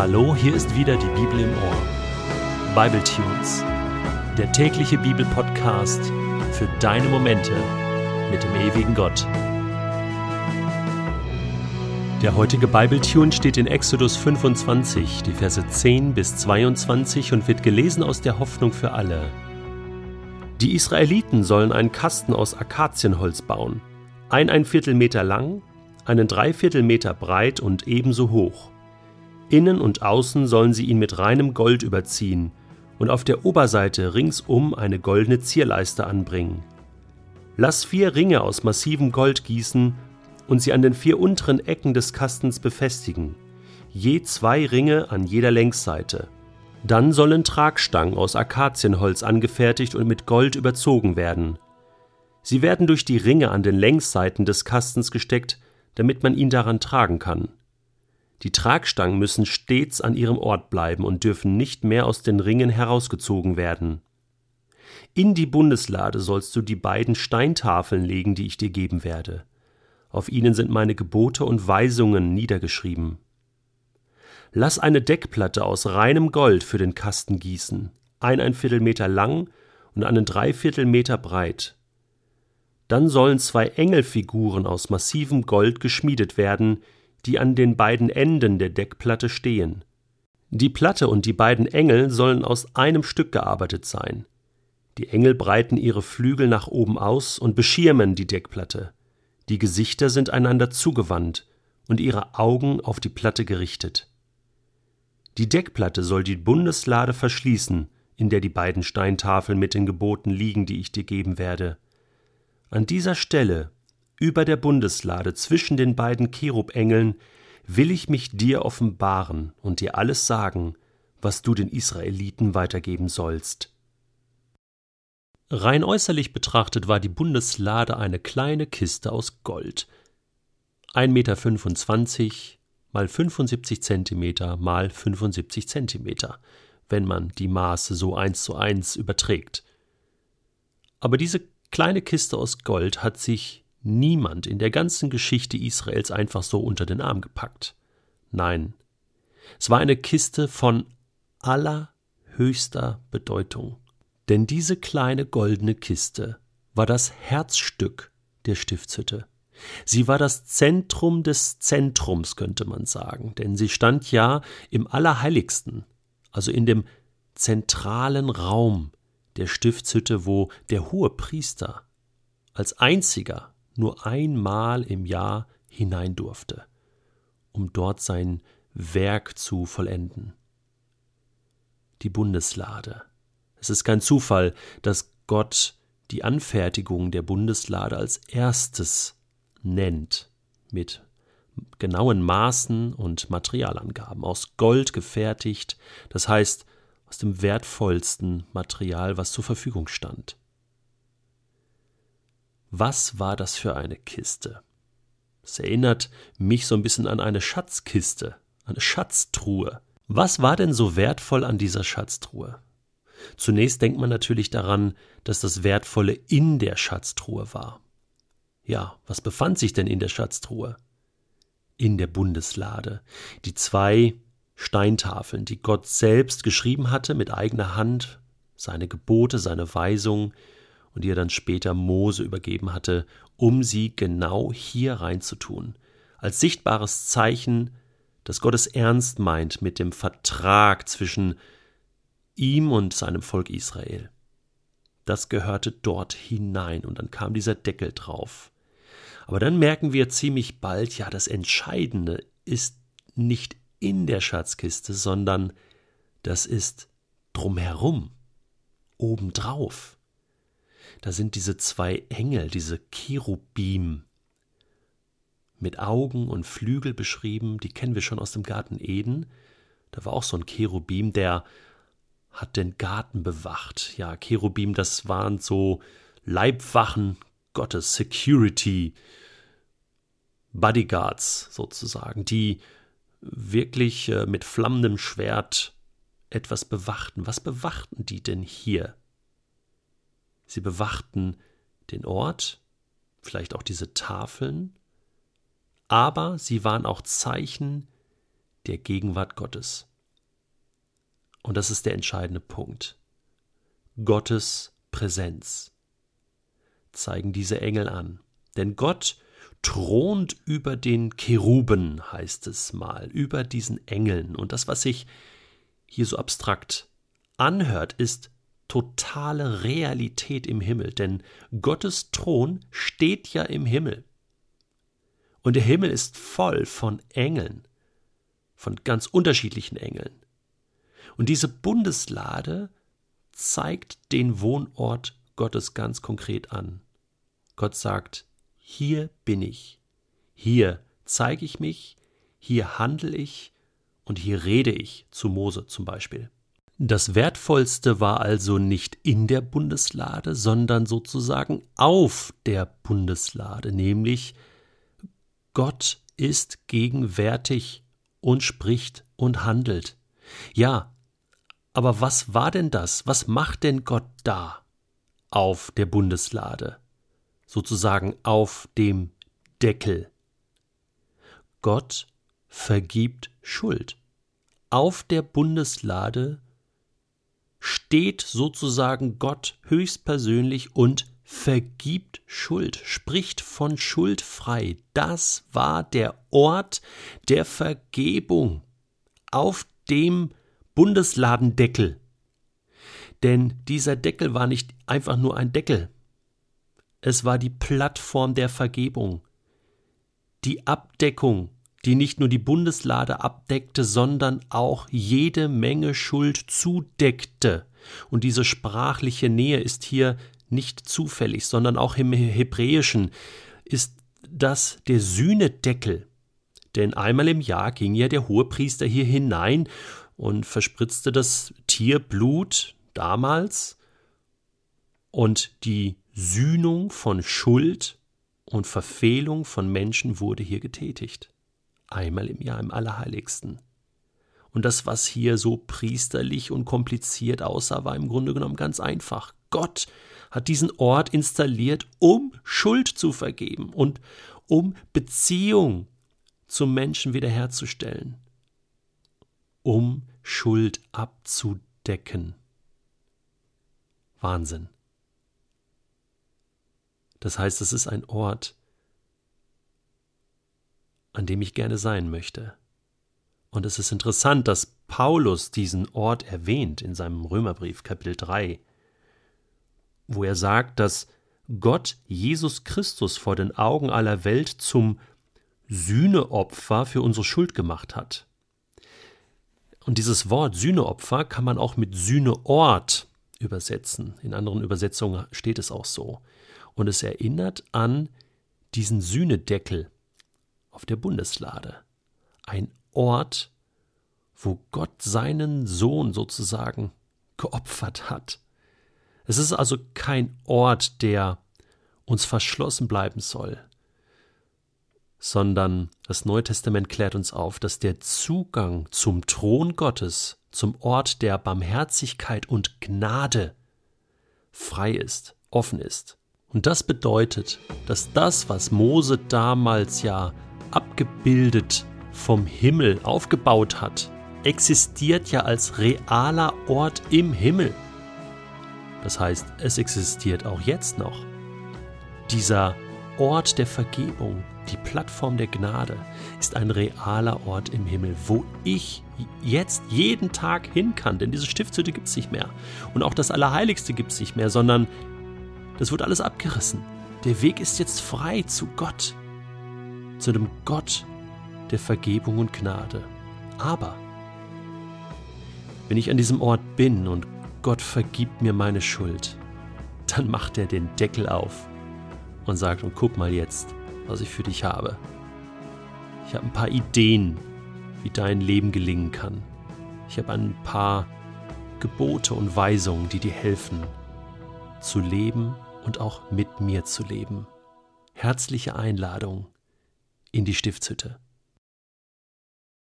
Hallo, hier ist wieder die Bibel im Ohr. Bible Tunes, der tägliche Bibelpodcast für deine Momente mit dem ewigen Gott. Der heutige Bible Tune steht in Exodus 25, die Verse 10 bis 22 und wird gelesen aus der Hoffnung für alle. Die Israeliten sollen einen Kasten aus Akazienholz bauen, ein ein Viertel Meter lang, einen Dreiviertel Meter breit und ebenso hoch. Innen und außen sollen sie ihn mit reinem Gold überziehen und auf der Oberseite ringsum eine goldene Zierleiste anbringen. Lass vier Ringe aus massivem Gold gießen und sie an den vier unteren Ecken des Kastens befestigen, je zwei Ringe an jeder Längsseite. Dann sollen Tragstangen aus Akazienholz angefertigt und mit Gold überzogen werden. Sie werden durch die Ringe an den Längsseiten des Kastens gesteckt, damit man ihn daran tragen kann. Die Tragstangen müssen stets an ihrem Ort bleiben und dürfen nicht mehr aus den Ringen herausgezogen werden. In die Bundeslade sollst du die beiden Steintafeln legen, die ich dir geben werde. Auf ihnen sind meine Gebote und Weisungen niedergeschrieben. Lass eine Deckplatte aus reinem Gold für den Kasten gießen, ein ein Viertel Meter lang und einen Dreiviertel Meter breit. Dann sollen zwei Engelfiguren aus massivem Gold geschmiedet werden, die an den beiden Enden der Deckplatte stehen. Die Platte und die beiden Engel sollen aus einem Stück gearbeitet sein. Die Engel breiten ihre Flügel nach oben aus und beschirmen die Deckplatte. Die Gesichter sind einander zugewandt und ihre Augen auf die Platte gerichtet. Die Deckplatte soll die Bundeslade verschließen, in der die beiden Steintafeln mit den Geboten liegen, die ich dir geben werde. An dieser Stelle über der Bundeslade zwischen den beiden Cherubengeln will ich mich dir offenbaren und dir alles sagen, was du den Israeliten weitergeben sollst. Rein äußerlich betrachtet war die Bundeslade eine kleine Kiste aus Gold. 1,25 Meter mal 75 Zentimeter mal 75 Zentimeter, wenn man die Maße so eins zu eins überträgt. Aber diese kleine Kiste aus Gold hat sich niemand in der ganzen Geschichte Israels einfach so unter den Arm gepackt. Nein, es war eine Kiste von allerhöchster Bedeutung. Denn diese kleine goldene Kiste war das Herzstück der Stiftshütte. Sie war das Zentrum des Zentrums, könnte man sagen, denn sie stand ja im Allerheiligsten, also in dem zentralen Raum der Stiftshütte, wo der hohe Priester als einziger nur einmal im Jahr hinein durfte, um dort sein Werk zu vollenden. Die Bundeslade. Es ist kein Zufall, dass Gott die Anfertigung der Bundeslade als erstes nennt, mit genauen Maßen und Materialangaben, aus Gold gefertigt, das heißt aus dem wertvollsten Material, was zur Verfügung stand. Was war das für eine Kiste? Es erinnert mich so ein bisschen an eine Schatzkiste, eine Schatztruhe. Was war denn so wertvoll an dieser Schatztruhe? Zunächst denkt man natürlich daran, dass das Wertvolle in der Schatztruhe war. Ja, was befand sich denn in der Schatztruhe? In der Bundeslade. Die zwei Steintafeln, die Gott selbst geschrieben hatte mit eigener Hand, seine Gebote, seine Weisungen, und die er dann später Mose übergeben hatte, um sie genau hier reinzutun, als sichtbares Zeichen, dass Gott es ernst meint mit dem Vertrag zwischen ihm und seinem Volk Israel. Das gehörte dort hinein und dann kam dieser Deckel drauf. Aber dann merken wir ziemlich bald, ja, das Entscheidende ist nicht in der Schatzkiste, sondern das ist drumherum, obendrauf. Da sind diese zwei Engel, diese Cherubim, mit Augen und Flügel beschrieben, die kennen wir schon aus dem Garten Eden. Da war auch so ein Cherubim, der hat den Garten bewacht. Ja, Cherubim, das waren so Leibwachen Gottes, Security, Bodyguards sozusagen, die wirklich äh, mit flammendem Schwert etwas bewachten. Was bewachten die denn hier? Sie bewachten den Ort, vielleicht auch diese Tafeln, aber sie waren auch Zeichen der Gegenwart Gottes. Und das ist der entscheidende Punkt. Gottes Präsenz zeigen diese Engel an. Denn Gott thront über den Cheruben, heißt es mal, über diesen Engeln. Und das, was sich hier so abstrakt anhört, ist totale Realität im Himmel, denn Gottes Thron steht ja im Himmel. Und der Himmel ist voll von Engeln, von ganz unterschiedlichen Engeln. Und diese Bundeslade zeigt den Wohnort Gottes ganz konkret an. Gott sagt, hier bin ich, hier zeige ich mich, hier handle ich und hier rede ich zu Mose zum Beispiel. Das Wertvollste war also nicht in der Bundeslade, sondern sozusagen auf der Bundeslade, nämlich Gott ist gegenwärtig und spricht und handelt. Ja, aber was war denn das? Was macht denn Gott da auf der Bundeslade? Sozusagen auf dem Deckel. Gott vergibt Schuld. Auf der Bundeslade steht sozusagen Gott höchstpersönlich und vergibt Schuld, spricht von Schuld frei. Das war der Ort der Vergebung auf dem Bundesladendeckel. Denn dieser Deckel war nicht einfach nur ein Deckel. Es war die Plattform der Vergebung, die Abdeckung die nicht nur die Bundeslade abdeckte, sondern auch jede Menge Schuld zudeckte. Und diese sprachliche Nähe ist hier nicht zufällig, sondern auch im Hebräischen ist das der Sühnedeckel. Denn einmal im Jahr ging ja der Hohepriester hier hinein und verspritzte das Tierblut damals und die Sühnung von Schuld und Verfehlung von Menschen wurde hier getätigt einmal im Jahr im Allerheiligsten. Und das, was hier so priesterlich und kompliziert aussah, war im Grunde genommen ganz einfach. Gott hat diesen Ort installiert, um Schuld zu vergeben und um Beziehung zum Menschen wiederherzustellen, um Schuld abzudecken. Wahnsinn. Das heißt, es ist ein Ort, an dem ich gerne sein möchte. Und es ist interessant, dass Paulus diesen Ort erwähnt in seinem Römerbrief Kapitel 3, wo er sagt, dass Gott Jesus Christus vor den Augen aller Welt zum Sühneopfer für unsere Schuld gemacht hat. Und dieses Wort Sühneopfer kann man auch mit Sühneort übersetzen. In anderen Übersetzungen steht es auch so. Und es erinnert an diesen Sühnedeckel, auf der Bundeslade. Ein Ort, wo Gott seinen Sohn sozusagen geopfert hat. Es ist also kein Ort, der uns verschlossen bleiben soll, sondern das Neue Testament klärt uns auf, dass der Zugang zum Thron Gottes, zum Ort der Barmherzigkeit und Gnade frei ist, offen ist. Und das bedeutet, dass das, was Mose damals ja abgebildet vom Himmel aufgebaut hat, existiert ja als realer Ort im Himmel. Das heißt, es existiert auch jetzt noch. Dieser Ort der Vergebung, die Plattform der Gnade, ist ein realer Ort im Himmel, wo ich jetzt jeden Tag hin kann, denn diese Stiftshütte gibt es nicht mehr. Und auch das Allerheiligste gibt es nicht mehr, sondern das wird alles abgerissen. Der Weg ist jetzt frei zu Gott zu dem Gott der Vergebung und Gnade. Aber wenn ich an diesem Ort bin und Gott vergibt mir meine Schuld, dann macht er den Deckel auf und sagt, und guck mal jetzt, was ich für dich habe. Ich habe ein paar Ideen, wie dein Leben gelingen kann. Ich habe ein paar Gebote und Weisungen, die dir helfen, zu leben und auch mit mir zu leben. Herzliche Einladung in die Stiftshütte.